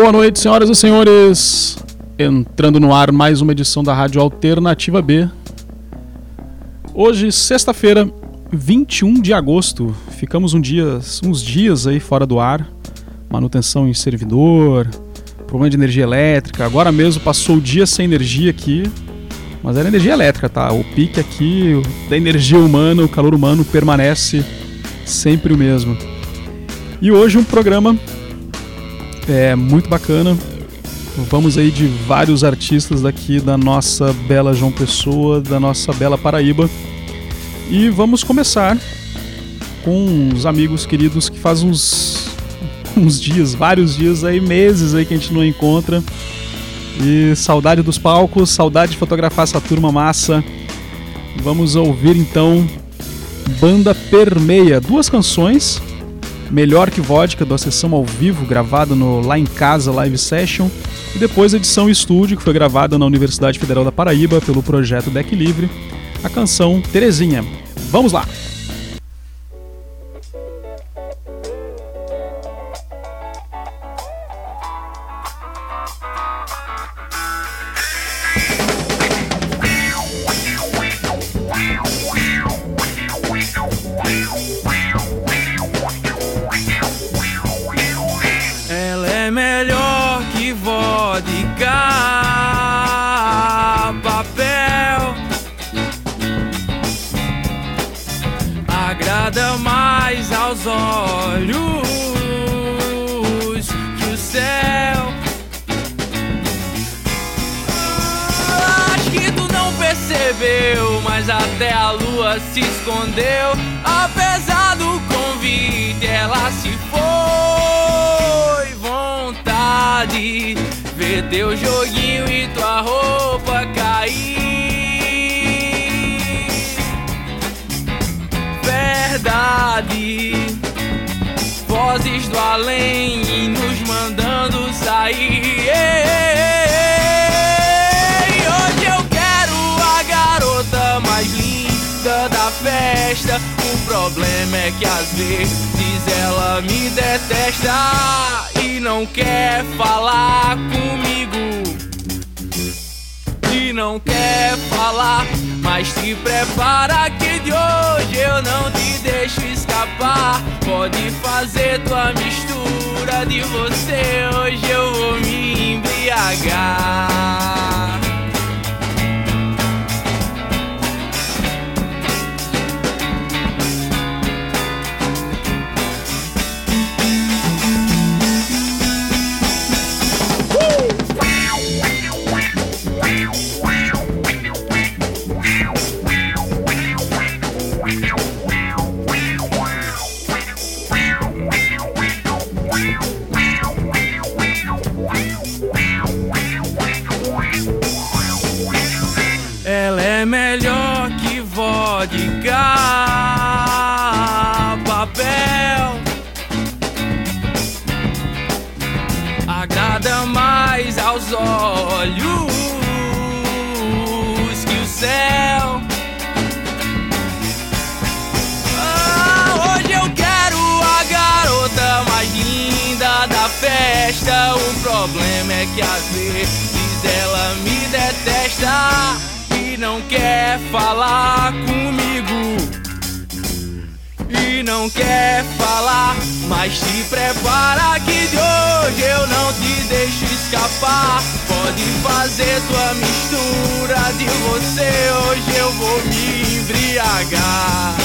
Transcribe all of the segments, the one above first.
Boa noite, senhoras e senhores. Entrando no ar mais uma edição da Rádio Alternativa B. Hoje, sexta-feira, 21 de agosto. Ficamos um dia, uns dias aí fora do ar. Manutenção em servidor, problema de energia elétrica. Agora mesmo passou o dia sem energia aqui. Mas era energia elétrica, tá? O pique aqui da energia humana, o calor humano permanece sempre o mesmo. E hoje um programa é muito bacana. Vamos aí de vários artistas daqui da nossa bela João Pessoa, da nossa bela Paraíba. E vamos começar com uns amigos queridos que faz uns, uns dias, vários dias aí, meses aí que a gente não encontra. E saudade dos palcos, saudade de fotografar essa turma massa. Vamos ouvir então Banda Permeia, duas canções Melhor que Vodka, da sessão ao vivo, gravada no Lá em Casa Live Session, e depois a edição estúdio, que foi gravada na Universidade Federal da Paraíba pelo projeto Deck Livre, a canção Terezinha. Vamos lá! mas até a lua se escondeu. Apesar do convite, ela se foi. Vontade ver teu joguinho e tua roupa cair. Verdade, vozes do além nos mandando sair. problema é que às vezes ela me detesta e não quer falar comigo. E não quer falar, mas te prepara que de hoje eu não te deixo escapar. Pode fazer tua mistura de você, hoje eu vou me embriagar. que haver. Diz ela me detesta e não quer falar comigo. E não quer falar, mas se prepara que de hoje eu não te deixo escapar. Pode fazer tua mistura de você, hoje eu vou me embriagar.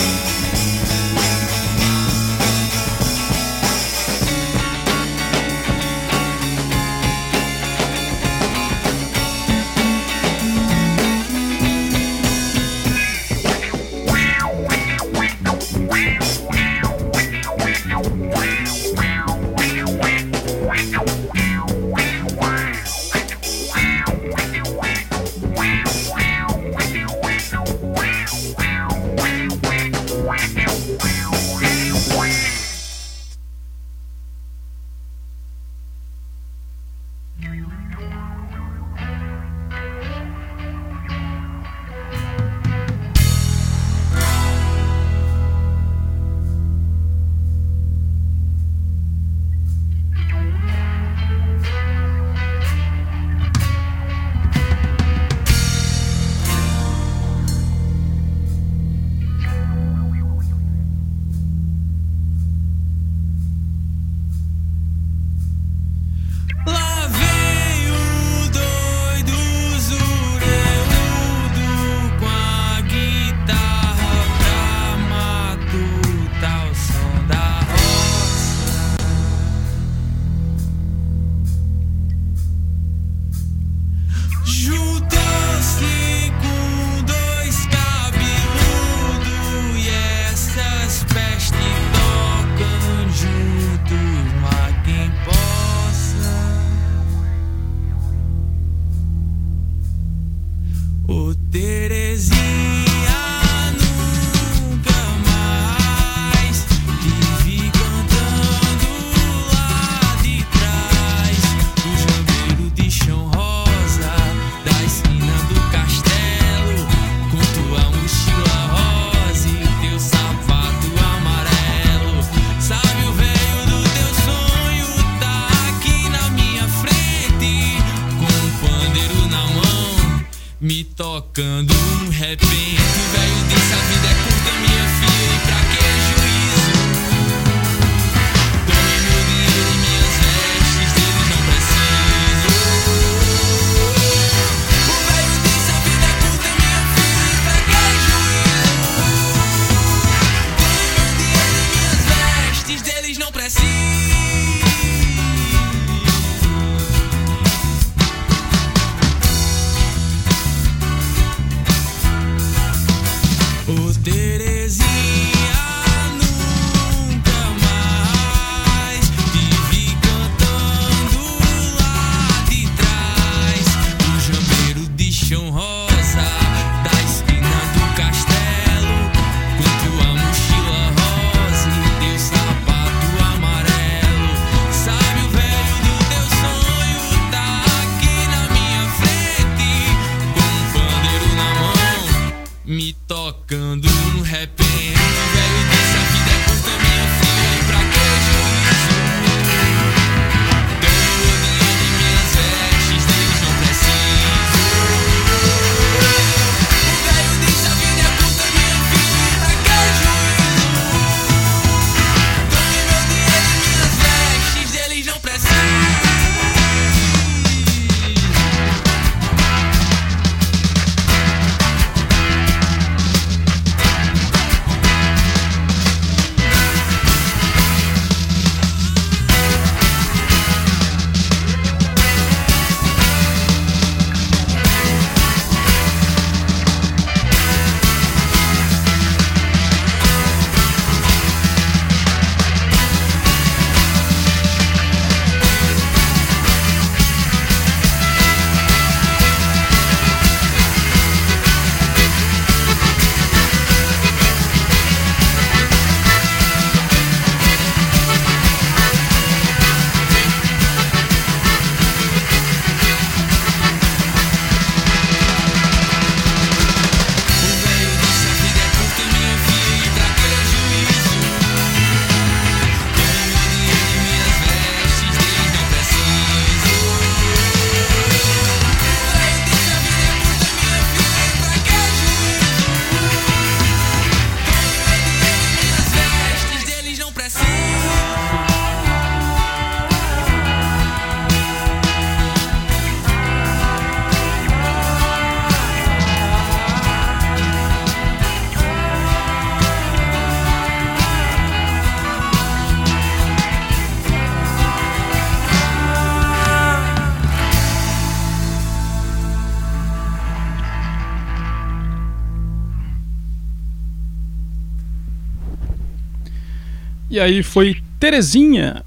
E aí foi Terezinha,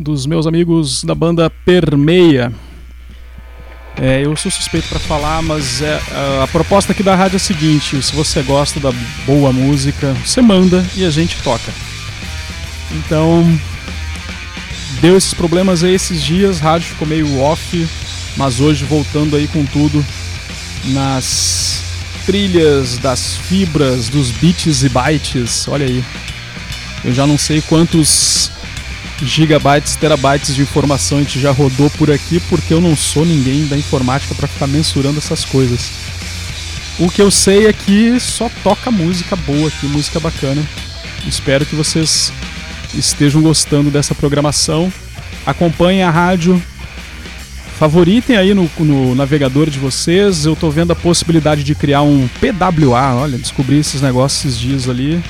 dos meus amigos da banda Permeia. É, eu sou suspeito para falar, mas é, a, a proposta aqui da rádio é a seguinte: se você gosta da boa música, você manda e a gente toca. Então, deu esses problemas aí esses dias, a rádio ficou meio off, mas hoje voltando aí com tudo nas trilhas das fibras, dos bits e bytes. Olha aí. Eu já não sei quantos gigabytes, terabytes de informação a gente já rodou por aqui, porque eu não sou ninguém da informática para ficar mensurando essas coisas. O que eu sei é que só toca música boa aqui, música bacana. Espero que vocês estejam gostando dessa programação. Acompanhem a rádio. Favoritem aí no, no navegador de vocês. Eu tô vendo a possibilidade de criar um PWA. Olha, descobri esses negócios esses dias ali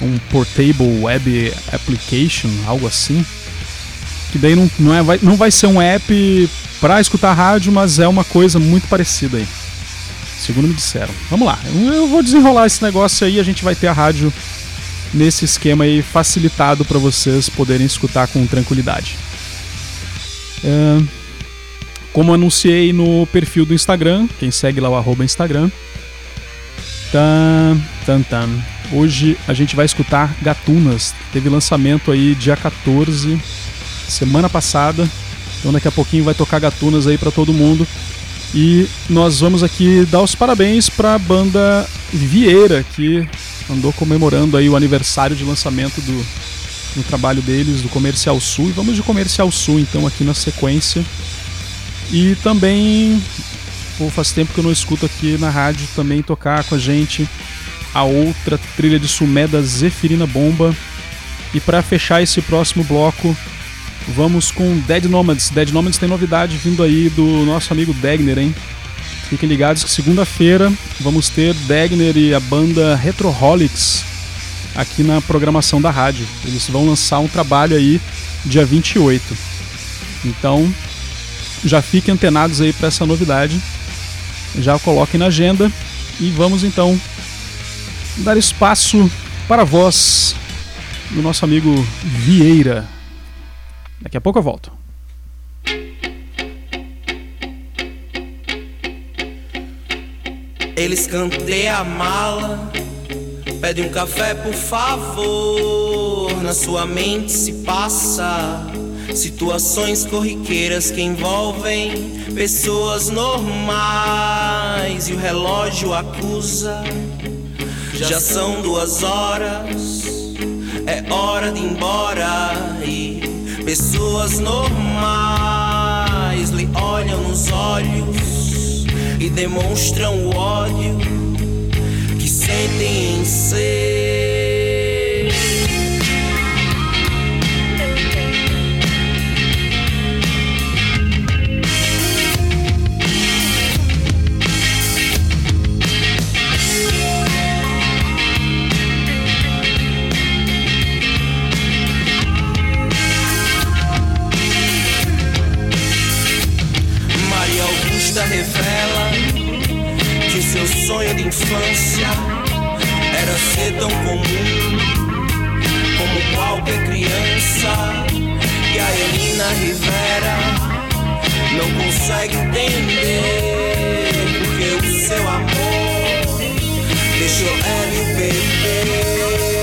um Portable Web Application, algo assim. Que daí não, não, é, vai, não vai ser um app para escutar rádio, mas é uma coisa muito parecida aí. Segundo me disseram. Vamos lá, eu, vou desenrolar esse negócio aí, a gente vai ter a rádio nesse esquema aí facilitado para vocês poderem escutar com tranquilidade. É, como anunciei no perfil do Instagram, quem segue lá o arroba Instagram. Tan, tan, tan. Hoje a gente vai escutar Gatunas. Teve lançamento aí dia 14, semana passada. Então daqui a pouquinho vai tocar Gatunas aí para todo mundo. E nós vamos aqui dar os parabéns para a banda Vieira, que andou comemorando aí o aniversário de lançamento do, do trabalho deles, do Comercial Sul. E vamos de Comercial Sul então aqui na sequência. E também Pô, faz tempo que eu não escuto aqui na rádio também tocar com a gente a outra trilha de Sumé da Zeferina Bomba. E para fechar esse próximo bloco, vamos com Dead Nomads. Dead Nomads tem novidade vindo aí do nosso amigo Degner, hein? Fiquem ligados que segunda-feira vamos ter Degner e a banda Retroholics aqui na programação da rádio. Eles vão lançar um trabalho aí dia 28. Então, já fiquem antenados aí para essa novidade. Já coloquem na agenda e vamos então dar espaço para a voz do nosso amigo Vieira. Daqui a pouco eu volto. Eles cantei a mala, pede um café por favor. Na sua mente se passa situações corriqueiras que envolvem pessoas normais e o relógio acusa. Já são duas horas, é hora de ir embora e pessoas normais lhe olham nos olhos e demonstram o ódio que sentem em ser. Infância era ser tão comum como qualquer criança. E a Elina Rivera não consegue entender porque o seu amor deixou ela e bebê.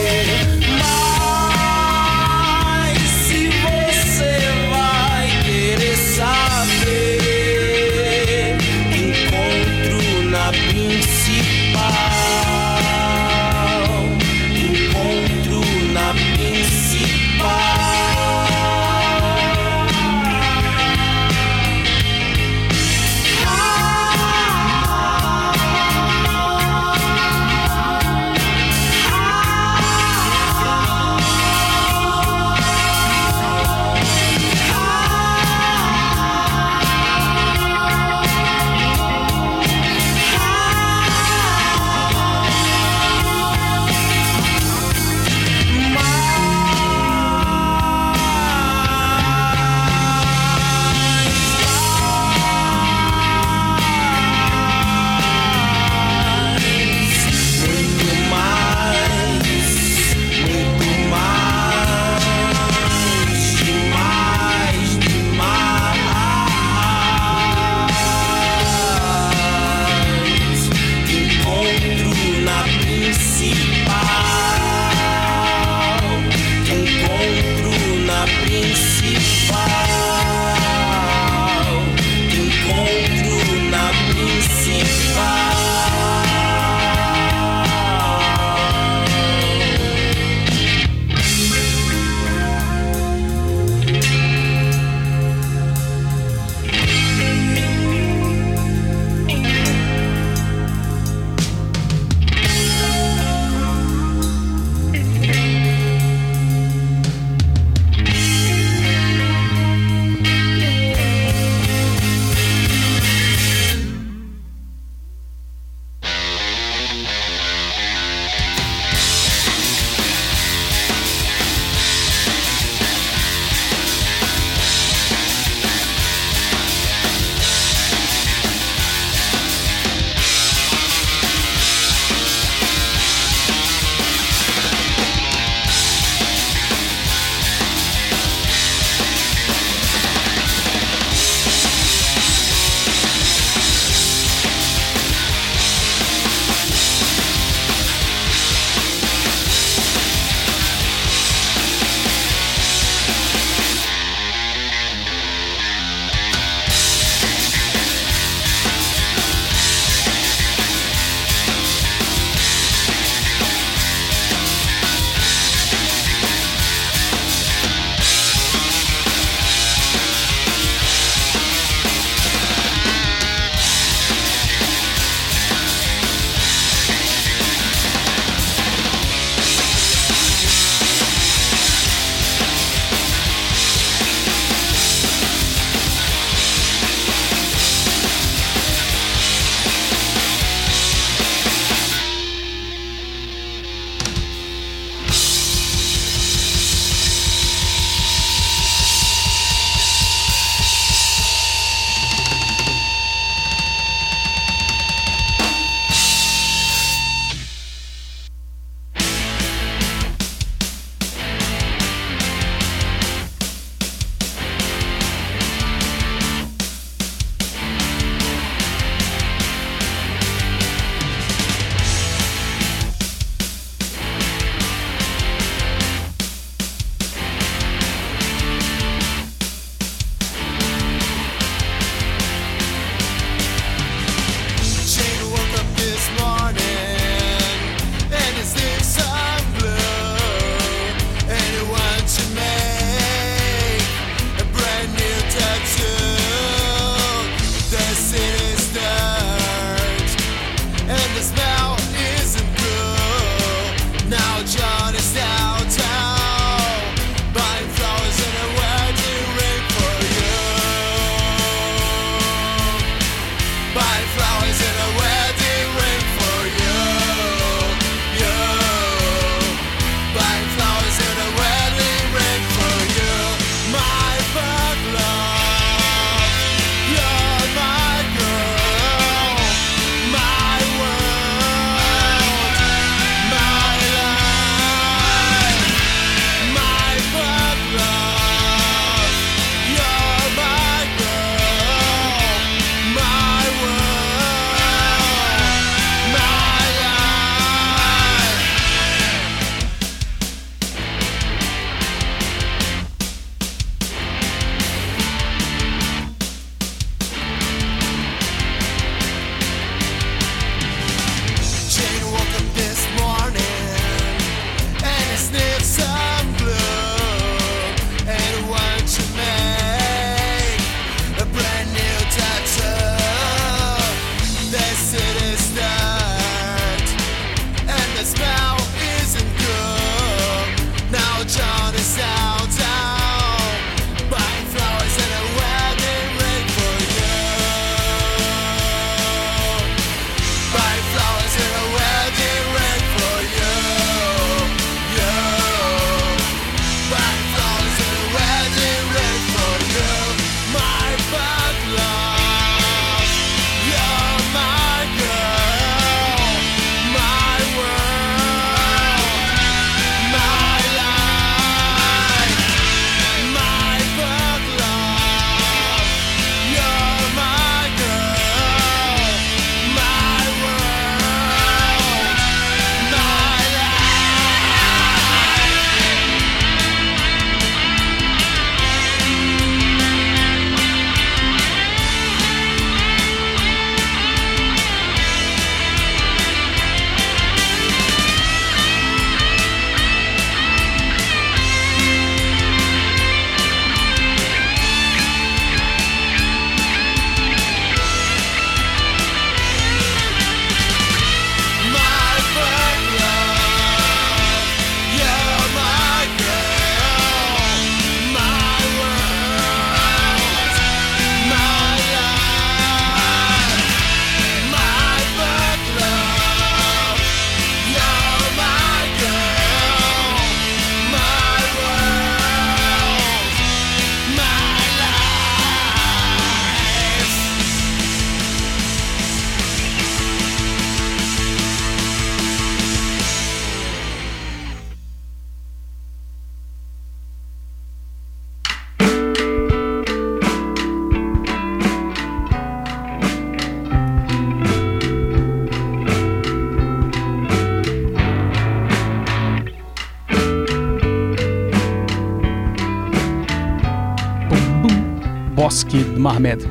Marmed.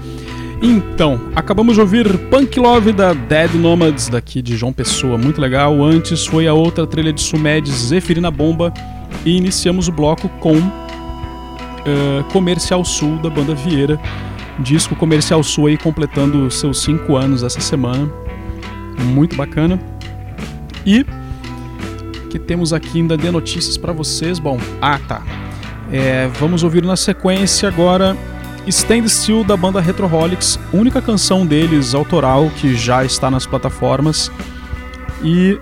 Então, acabamos de ouvir Punk Love da Dead Nomads, daqui de João Pessoa, muito legal. Antes foi a outra trilha de Sumed, Zeferina Bomba. E iniciamos o bloco com eh, Comercial Sul, da banda Vieira. Disco Comercial Sul aí completando seus 5 anos essa semana. Muito bacana. E que temos aqui ainda de notícias para vocês. Bom, ah tá. É, vamos ouvir na sequência agora Stand Still da banda Retroholics, única canção deles autoral que já está nas plataformas e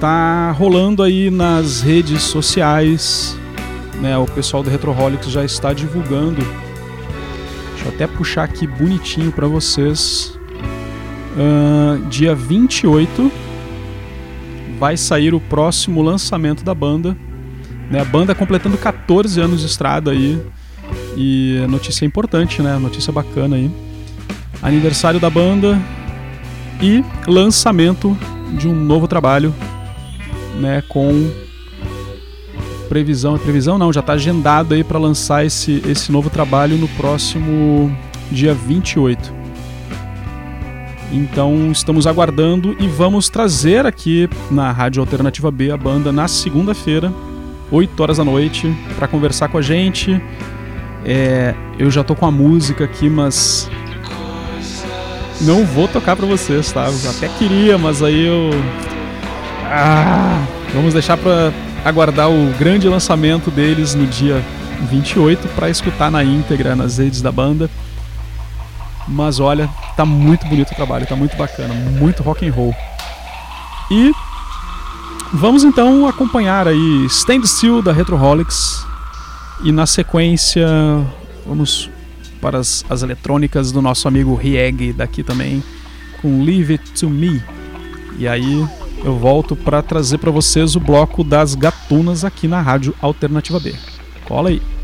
tá rolando aí nas redes sociais, né? O pessoal do Retroholics já está divulgando. Deixa eu até puxar aqui bonitinho para vocês. Ahn, dia 28 vai sair o próximo lançamento da banda. Né? A banda completando 14 anos de estrada aí. E notícia é importante, né? Notícia bacana aí. Aniversário da banda e lançamento de um novo trabalho, né? Com previsão, previsão não, já está agendado aí para lançar esse, esse novo trabalho no próximo dia 28. Então estamos aguardando e vamos trazer aqui na Rádio Alternativa B a banda na segunda-feira, 8 horas da noite, para conversar com a gente. É, eu já tô com a música aqui, mas não vou tocar para vocês, tá? Eu até queria, mas aí eu ah, vamos deixar para aguardar o grande lançamento deles no dia 28 para escutar na íntegra nas redes da banda. Mas olha, tá muito bonito o trabalho, tá muito bacana, muito rock and roll. E vamos então acompanhar aí Stand Still da Retroholics e na sequência, vamos para as, as eletrônicas do nosso amigo Rieg daqui também, com Leave It To Me. E aí eu volto para trazer para vocês o bloco das gatunas aqui na Rádio Alternativa B. Cola aí!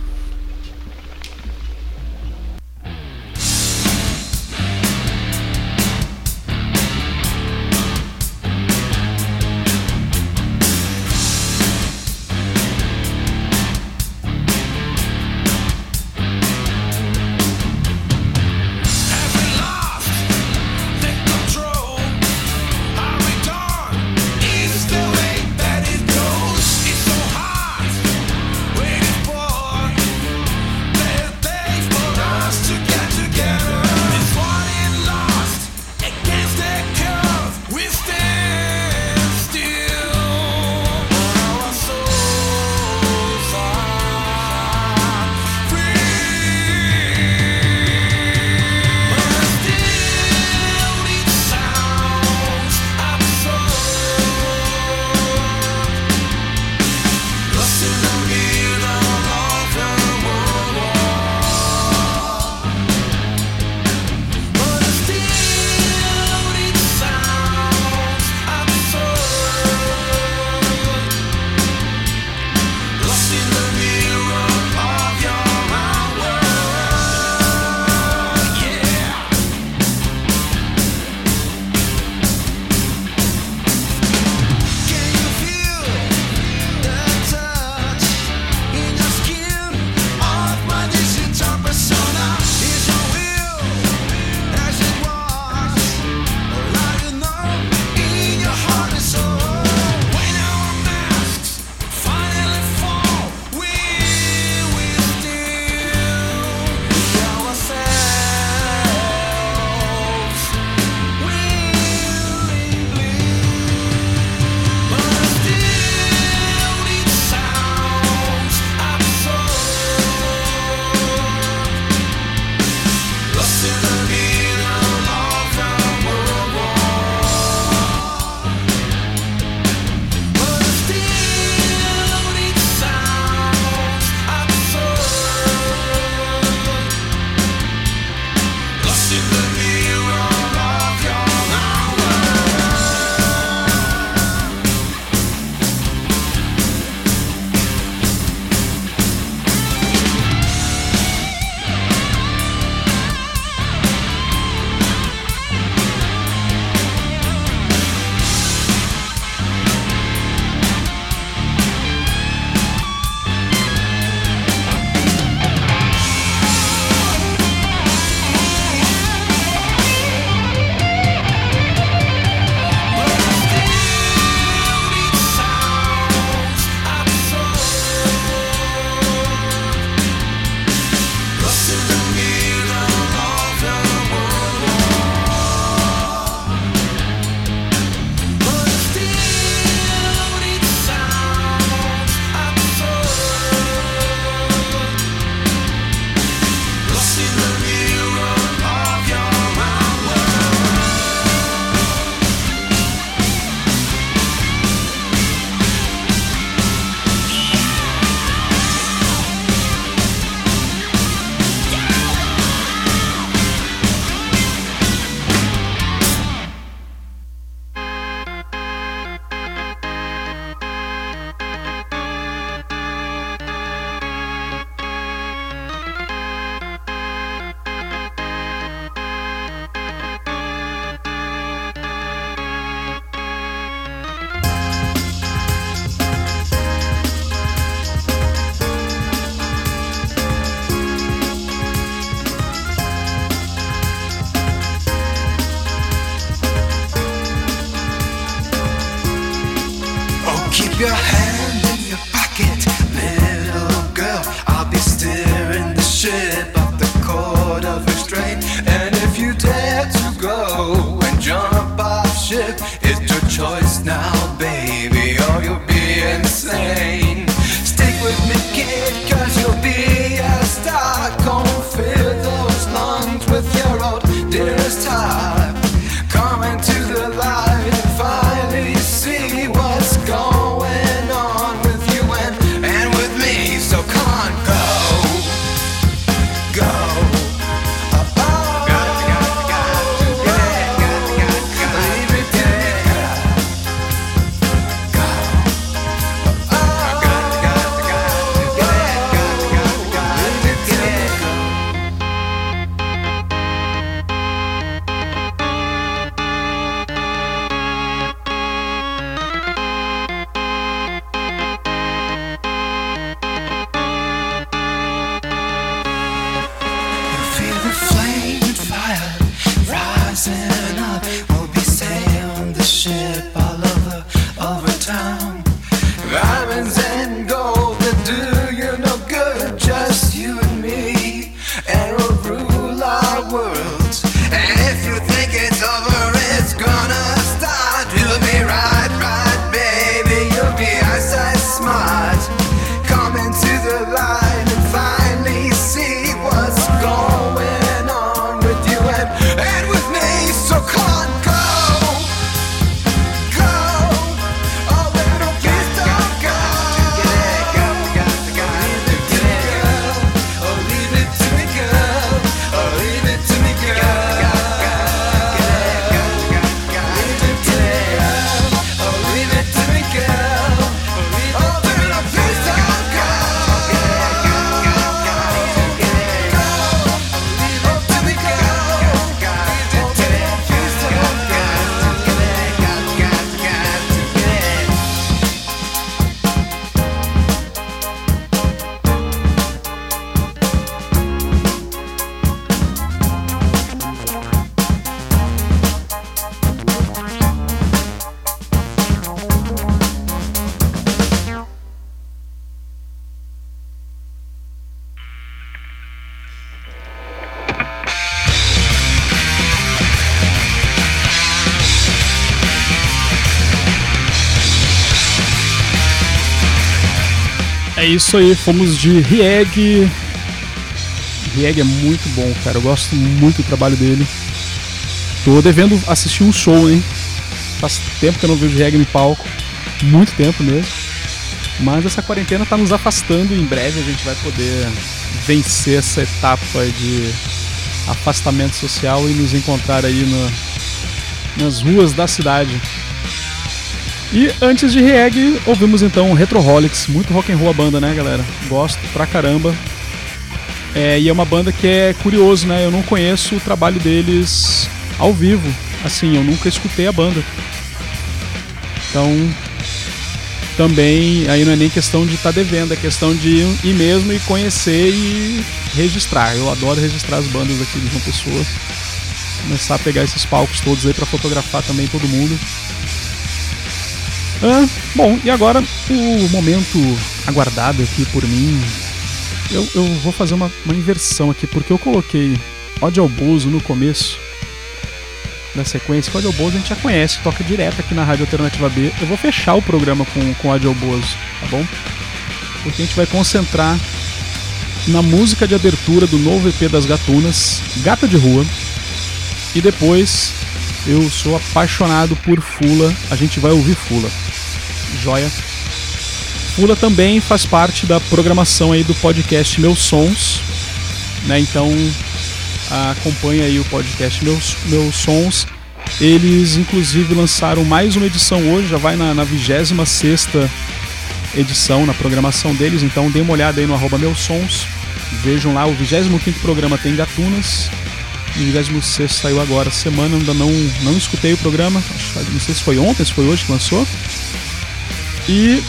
Isso aí, fomos de Rieg. Rieg é muito bom, cara. Eu gosto muito do trabalho dele. Tô devendo assistir um show, hein? Faz tempo que eu não vejo Rieg no palco. Muito tempo mesmo. Mas essa quarentena tá nos afastando e em breve a gente vai poder vencer essa etapa de afastamento social e nos encontrar aí no- nas ruas da cidade. E antes de reggae, ouvimos então Retroholics, muito rock and roll a banda, né, galera? Gosto pra caramba. É, e é uma banda que é curioso, né? Eu não conheço o trabalho deles ao vivo. Assim, eu nunca escutei a banda. Então, também aí não é nem questão de estar devendo, é questão de ir, mesmo e conhecer e registrar. Eu adoro registrar as bandas aqui de João Pessoa. Começar a pegar esses palcos todos aí pra fotografar também todo mundo. Bom, e agora o momento aguardado aqui por mim. Eu, eu vou fazer uma, uma inversão aqui, porque eu coloquei Ode ao Bozo no começo da sequência. O Ode ao Bozo a gente já conhece, toca direto aqui na Rádio Alternativa B. Eu vou fechar o programa com, com ao Bozo, tá bom? Porque a gente vai concentrar na música de abertura do novo EP das Gatunas, Gata de Rua. E depois eu sou apaixonado por Fula, a gente vai ouvir Fula. Joia. Fula também faz parte da programação aí do podcast Meus Sons, né? Então acompanha aí o podcast Meus, Meus Sons. Eles inclusive lançaram mais uma edição hoje, já vai na, na 26 edição na programação deles, então dê uma olhada aí no arroba Meus Sons. Vejam lá, o 25 programa tem Gatunas. O 26 saiu agora, semana, ainda não, não escutei o programa. Não sei se foi ontem, se foi hoje que lançou. E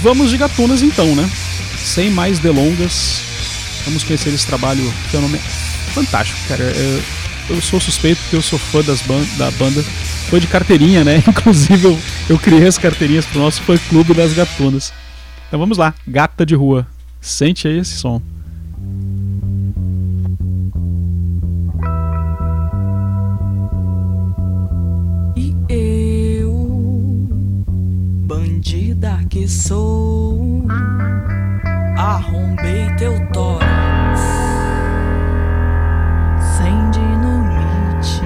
vamos de gatunas então, né? Sem mais delongas, vamos conhecer esse trabalho fenomenal. Fantástico, cara. Eu, sou suspeito porque eu sou fã das ban da banda. Fã de carteirinha, né? Inclusive eu, eu criei as carteirinhas pro nosso fã clube das gatunas. Então vamos lá, gata de rua. Sente aí esse som. Sou, arrombei teu tórax. Sem dinamite,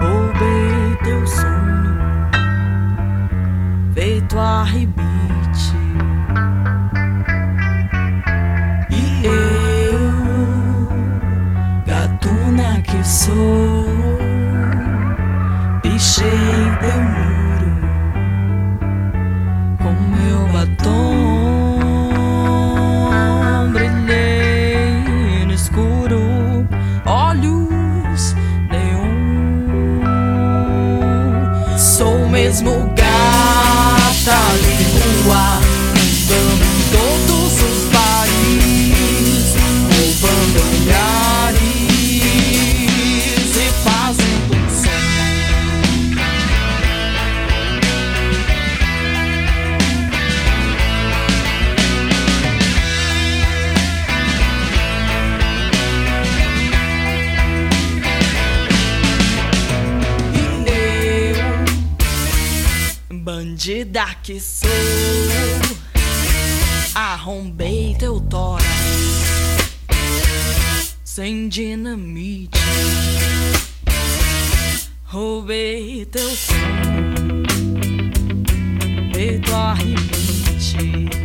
roubei teu sono, feito arrebite. E eu, gatuna que sou sou, arrombei teu tórax sem dinamite, roubei teu som, feito arrebite.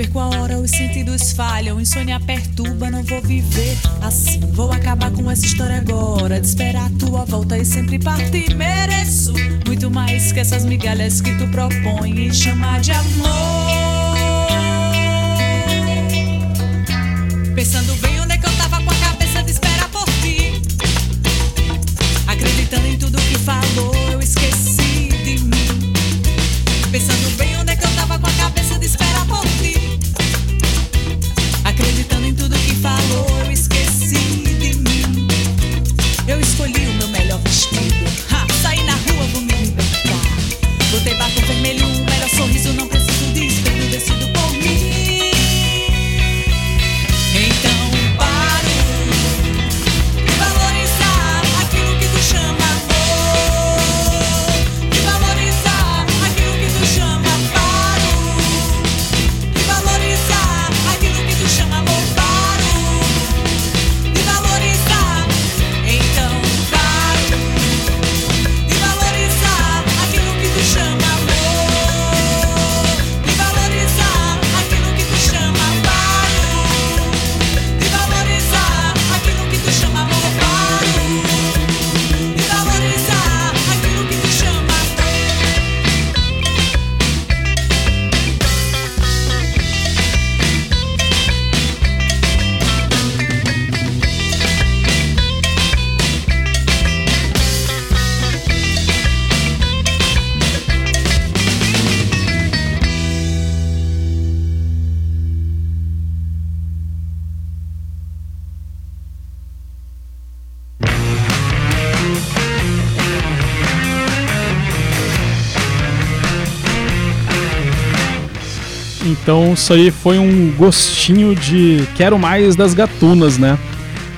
Perco a hora, os sentidos falham, insônia perturba, não vou viver assim. Vou acabar com essa história agora, de esperar a tua volta e sempre partir. Mereço muito mais que essas migalhas que tu propõe em chamar de amor. Pensando Então isso aí foi um gostinho de quero mais das gatunas, né?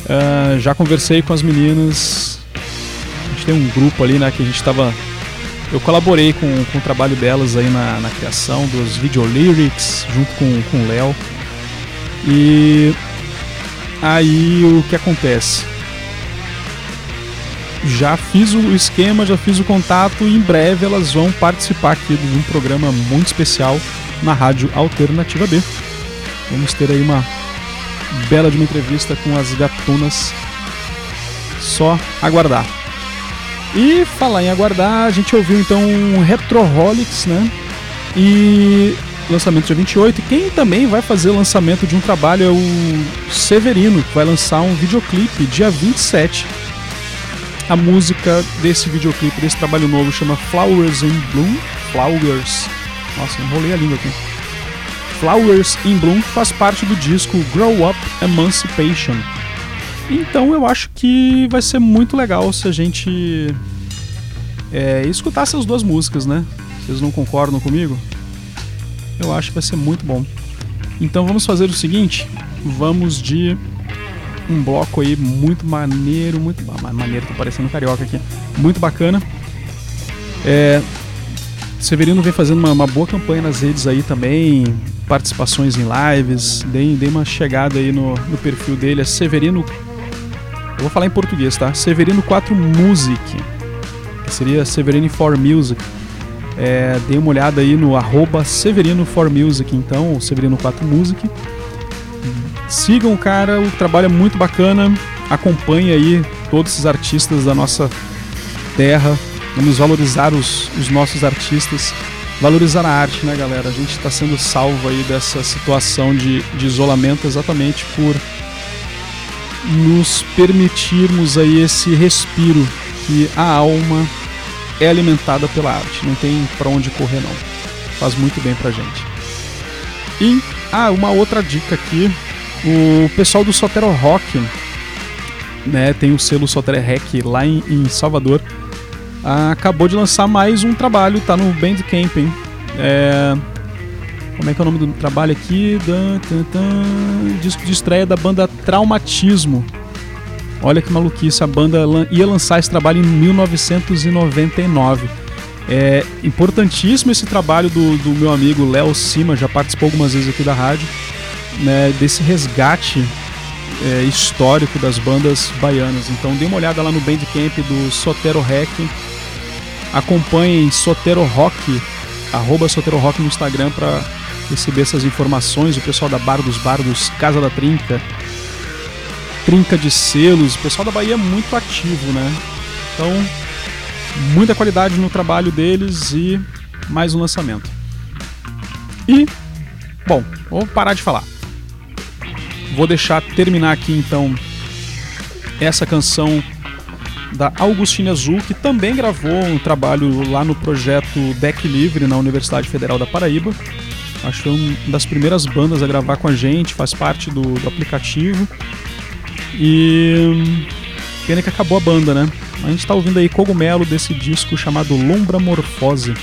Ah, já conversei com as meninas. A gente tem um grupo ali, né? Que a gente tava. Eu colaborei com, com o trabalho delas aí na, na criação dos video lyrics, junto com, com o Léo. E aí o que acontece? Já fiz o esquema, já fiz o contato e em breve elas vão participar aqui de um programa muito especial na Rádio Alternativa B. Vamos ter aí uma bela de uma entrevista com as gatunas. Só aguardar. E falar em aguardar, a gente ouviu então um Retroholics, né? E lançamento dia 28. E quem também vai fazer o lançamento de um trabalho é o Severino, que vai lançar um videoclipe dia 27. A música desse videoclipe, desse trabalho novo, chama Flowers in Bloom. Flowers. Nossa, enrolei a língua aqui. Flowers in Bloom faz parte do disco Grow Up Emancipation. Então eu acho que vai ser muito legal se a gente é, escutar essas duas músicas, né? Vocês não concordam comigo? Eu acho que vai ser muito bom. Então vamos fazer o seguinte: vamos de um bloco aí muito maneiro, muito ma- maneiro, tô parecendo carioca aqui, muito bacana. É, Severino vem fazendo uma, uma boa campanha nas redes aí também, participações em lives, dei, dei uma chegada aí no, no perfil dele, é Severino. Eu vou falar em português, tá? Severino 4 Music, que seria Severino for Music. É, dei uma olhada aí no arroba Severino for Music, então, o Severino 4 Music. Sigam o cara, o trabalho é muito bacana. Acompanhe aí todos esses artistas da nossa terra. Vamos valorizar os, os nossos artistas, valorizar a arte, né, galera? A gente está sendo salvo aí dessa situação de, de isolamento exatamente por nos permitirmos aí esse respiro que a alma é alimentada pela arte. Não tem para onde correr não. Faz muito bem pra gente. E ah, uma outra dica aqui, o pessoal do Sotero Rock, né, tem o selo Sotero Rec lá em, em Salvador, acabou de lançar mais um trabalho, tá no Bandcamp, hein? É, como é que é o nome do trabalho aqui? Dan, tan, tan, disco de estreia da banda Traumatismo. Olha que maluquice, a banda ia lançar esse trabalho em 1999. É importantíssimo esse trabalho do, do meu amigo Léo Cima, já participou algumas vezes aqui da rádio, né, desse resgate é, histórico das bandas baianas. Então dê uma olhada lá no Bandcamp do Sotero Rec. Acompanhem Sotero Rock, arroba Sotero Rock no Instagram para receber essas informações. O pessoal da Bar dos Bardos, Casa da Trinca, Trinca de Selos, o pessoal da Bahia é muito ativo, né? Então, muita qualidade no trabalho deles e mais um lançamento. E, bom, vou parar de falar. Vou deixar terminar aqui então essa canção da Augustina Azul, que também gravou um trabalho lá no projeto Deck Livre na Universidade Federal da Paraíba. Acho que foi uma das primeiras bandas a gravar com a gente, faz parte do, do aplicativo. E pena que acabou a banda, né? A gente tá ouvindo aí Cogumelo desse disco chamado Lombra Morfose.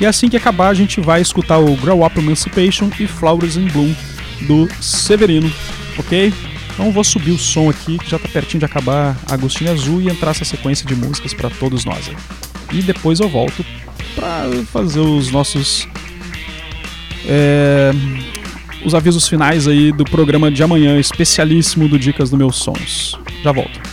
E assim que acabar, a gente vai escutar o Grow Up Emancipation e Flowers in Bloom do Severino, ok? Então vou subir o som aqui, que já tá pertinho de acabar Agostinho Azul e entrar essa sequência de músicas para todos nós. aí. E depois eu volto para fazer os nossos é, os avisos finais aí do programa de amanhã, especialíssimo do Dicas do Meus Sons. Já volto.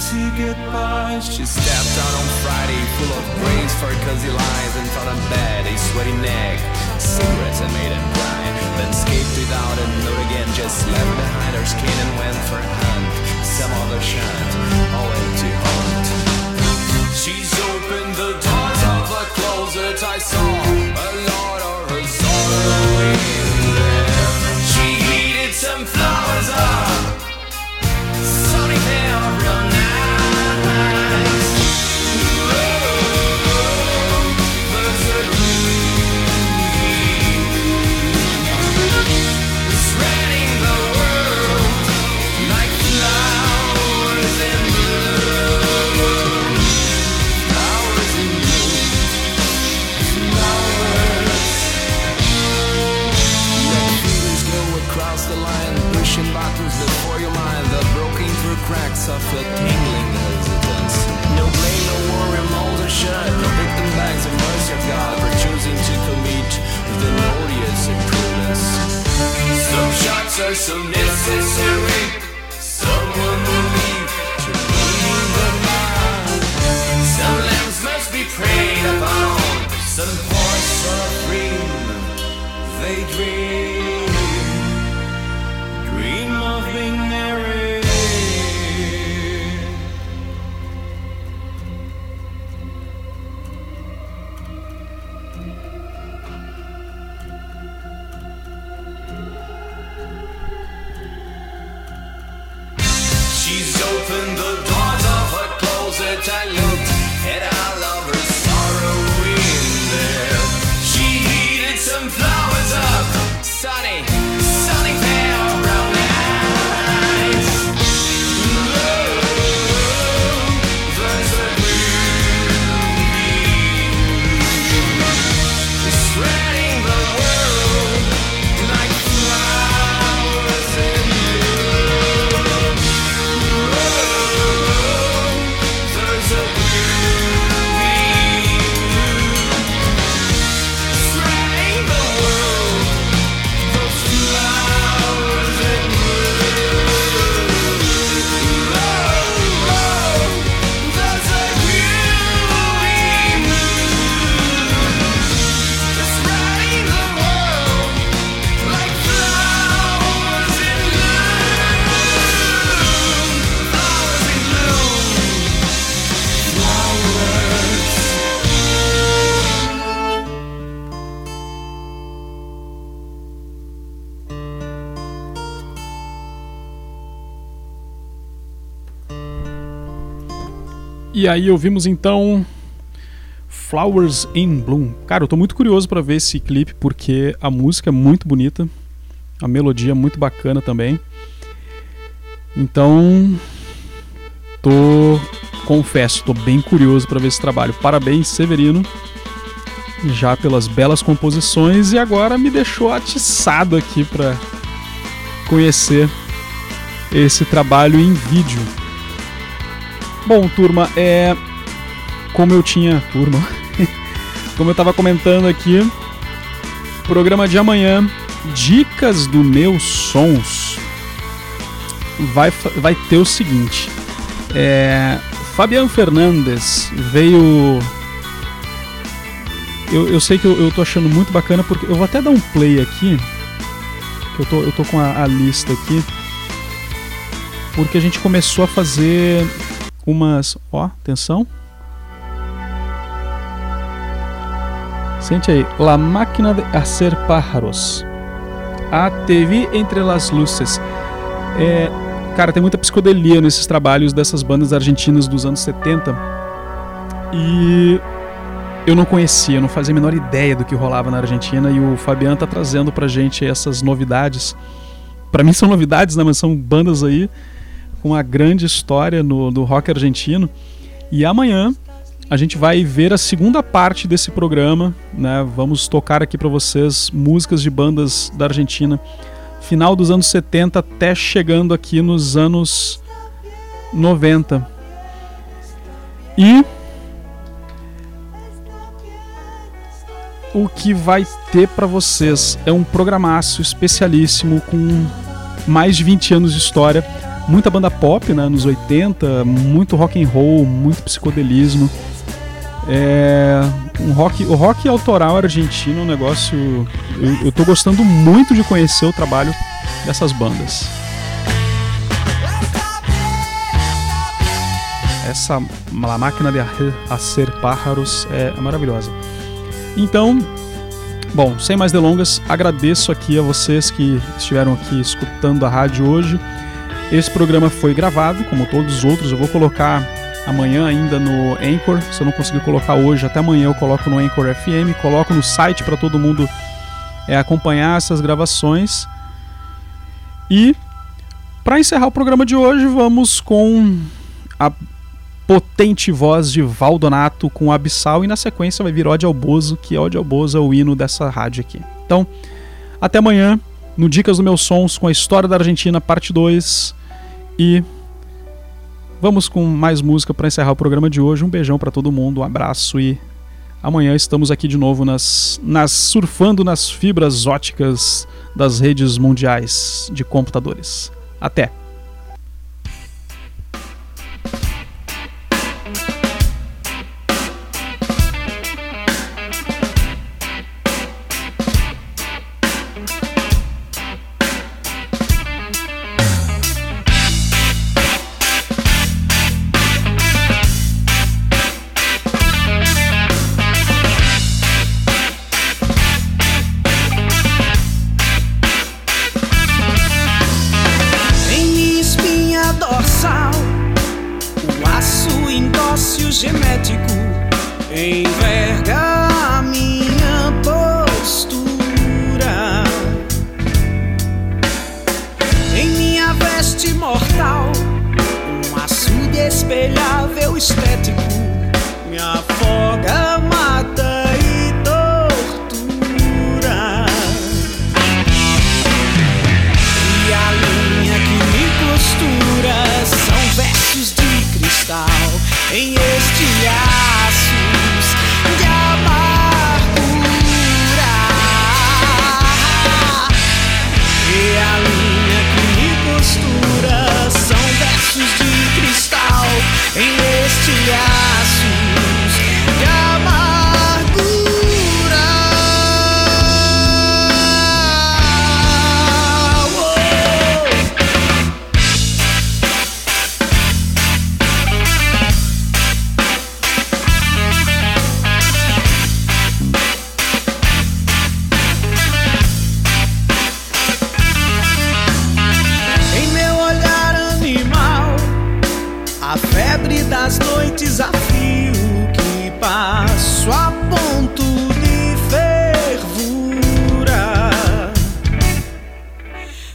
To get by. She stepped out on Friday, full of brains for cozy lies and found a bed, a sweaty neck, cigarettes and made him cry. Then escaped without a note again, just left behind her skin and went for a hunt. Some other shunt, all empty hunt. She's opened the doors of a closet. I saw a lot of her sorrow cracks of a tingling hesitance. No blame, no worry, are shut. No victim bags of mercy of God for choosing to commit with an odious imprudence. Some shots are so necessary. Someone will leave to clean the mind. Some lambs must be preyed upon. Some horse are free. They dream E aí ouvimos então Flowers in Bloom. Cara, eu tô muito curioso pra ver esse clipe porque a música é muito bonita, a melodia é muito bacana também. Então, tô confesso, tô bem curioso pra ver esse trabalho. Parabéns, Severino, já pelas belas composições e agora me deixou atiçado aqui pra conhecer esse trabalho em vídeo. Bom, turma, é. Como eu tinha. Turma. como eu tava comentando aqui. Programa de amanhã. Dicas do meus sons. Vai, vai ter o seguinte. É. Fabian Fernandes veio. Eu, eu sei que eu, eu tô achando muito bacana porque. Eu vou até dar um play aqui. Eu tô, eu tô com a- a lista aqui. Porque a gente começou a fazer umas. Ó, atenção. Sente aí. La máquina de hacer pájaros. A TV entre las luces. É, cara, tem muita psicodelia nesses trabalhos dessas bandas argentinas dos anos 70. E eu não conhecia, eu não fazia a menor ideia do que rolava na Argentina. E o Fabiano tá trazendo pra gente essas novidades. Pra mim são novidades, né? Mas são bandas aí com uma grande história no, do rock argentino. E amanhã a gente vai ver a segunda parte desse programa, né? Vamos tocar aqui para vocês músicas de bandas da Argentina, final dos anos 70 até chegando aqui nos anos 90. E o que vai ter para vocês é um programaço especialíssimo com mais de 20 anos de história, muita banda pop, né, anos 80, muito rock and roll, muito psicodelismo. É, um rock, o rock autoral argentino é um negócio. Eu, eu tô gostando muito de conhecer o trabalho dessas bandas. Essa La Máquina de Hacer Pájaros é maravilhosa. Então, bom, sem mais delongas, agradeço aqui a vocês que estiveram aqui escutando a rádio hoje. Esse programa foi gravado, como todos os outros. Eu vou colocar amanhã ainda no Anchor. Se eu não conseguir colocar hoje, até amanhã eu coloco no Anchor FM, coloco no site para todo mundo é, acompanhar essas gravações. E para encerrar o programa de hoje, vamos com a potente voz de Valdonato com Abissal e na sequência vai vir Ode ao que Ode é o hino dessa rádio aqui. Então, até amanhã no Dicas do Meus Sons com a história da Argentina, parte 2 e vamos com mais música para encerrar o programa de hoje. Um beijão para todo mundo, um abraço e amanhã estamos aqui de novo nas, nas surfando nas fibras óticas das redes mundiais de computadores. Até.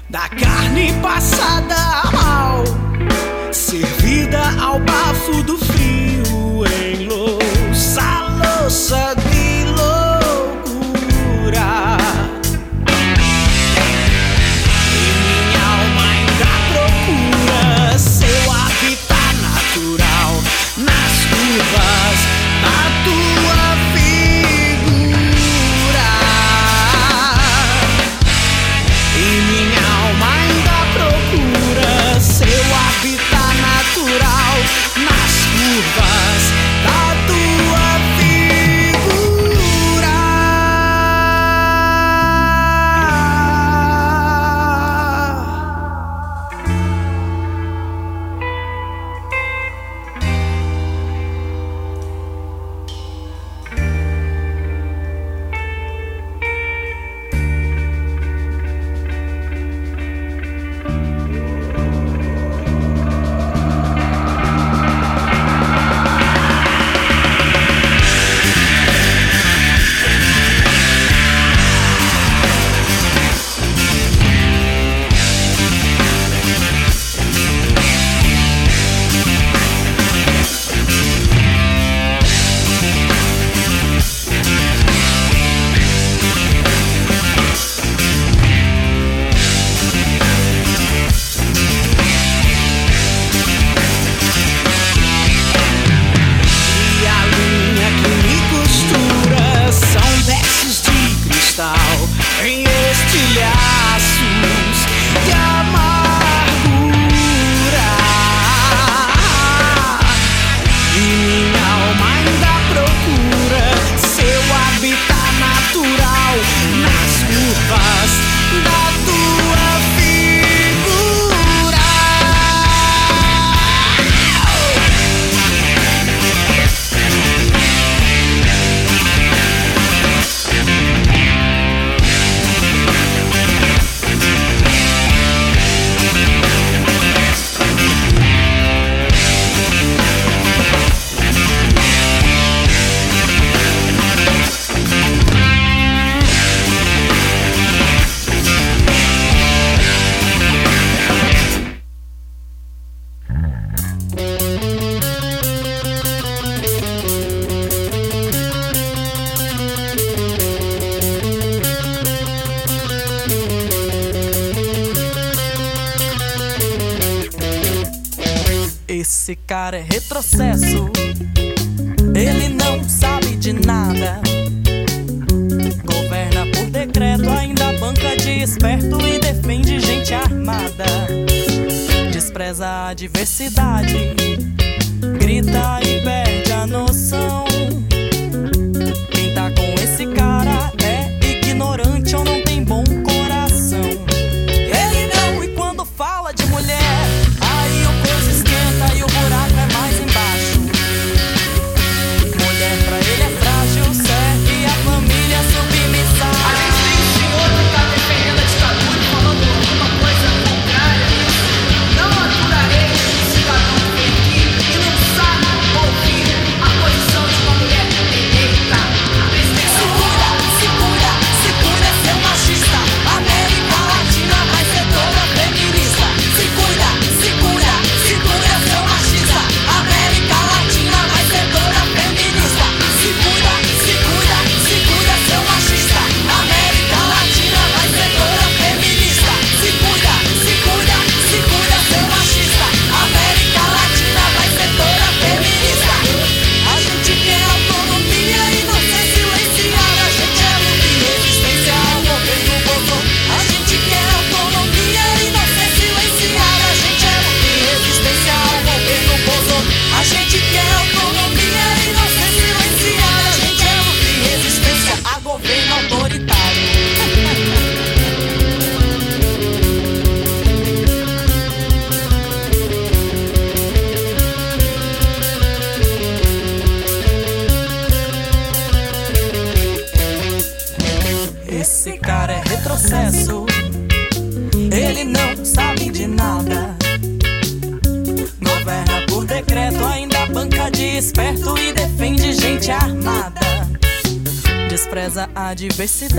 Da carne passada ao servida ao bafo do frio, em louça, louça Despreza University